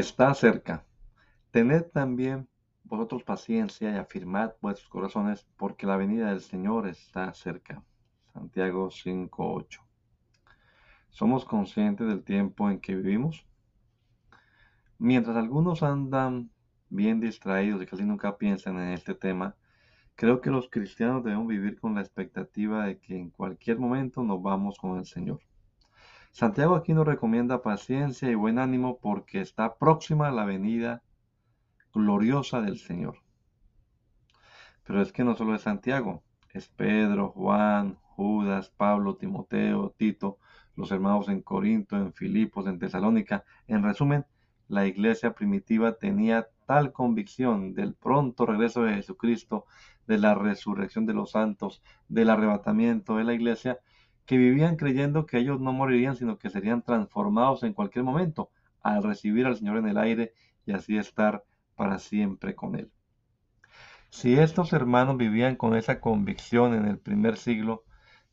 Está cerca. Tened también vosotros paciencia y afirmad vuestros corazones, porque la venida del Señor está cerca. Santiago 5:8. ¿Somos conscientes del tiempo en que vivimos? Mientras algunos andan bien distraídos y casi nunca piensan en este tema, creo que los cristianos debemos vivir con la expectativa de que en cualquier momento nos vamos con el Señor. Santiago aquí nos recomienda paciencia y buen ánimo porque está próxima la venida gloriosa del Señor. Pero es que no solo es Santiago, es Pedro, Juan, Judas, Pablo, Timoteo, Tito, los hermanos en Corinto, en Filipos, en Tesalónica. En resumen, la iglesia primitiva tenía tal convicción del pronto regreso de Jesucristo, de la resurrección de los santos, del arrebatamiento de la iglesia, que vivían creyendo que ellos no morirían, sino que serían transformados en cualquier momento al recibir al Señor en el aire y así estar para siempre con Él. Si estos hermanos vivían con esa convicción en el primer siglo,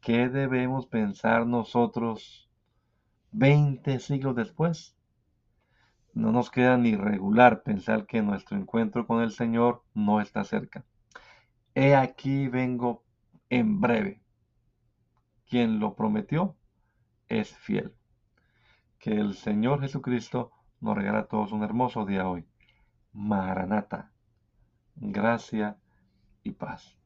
¿qué debemos pensar nosotros 20 siglos después? No nos queda ni regular pensar que nuestro encuentro con el Señor no está cerca. He aquí vengo en breve quien lo prometió es fiel. Que el Señor Jesucristo nos regala a todos un hermoso día hoy. Maranata. Gracia y paz.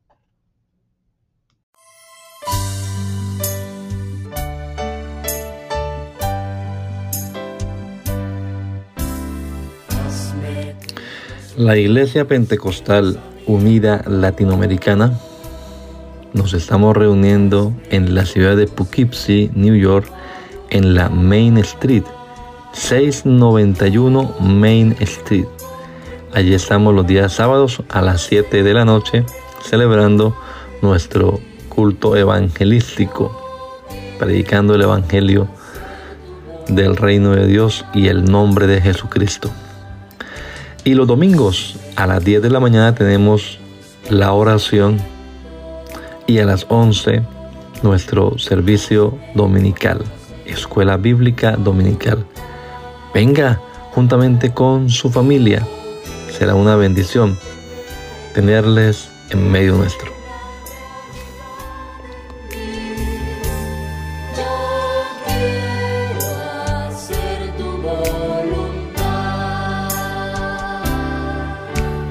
La Iglesia Pentecostal Unida Latinoamericana nos estamos reuniendo en la ciudad de Poughkeepsie, New York, en la Main Street, 691 Main Street. Allí estamos los días sábados a las 7 de la noche celebrando nuestro culto evangelístico, predicando el Evangelio del reino de Dios y el nombre de Jesucristo. Y los domingos a las 10 de la mañana tenemos la oración y a las 11 nuestro servicio dominical, escuela bíblica dominical. Venga juntamente con su familia. Será una bendición tenerles en medio nuestro.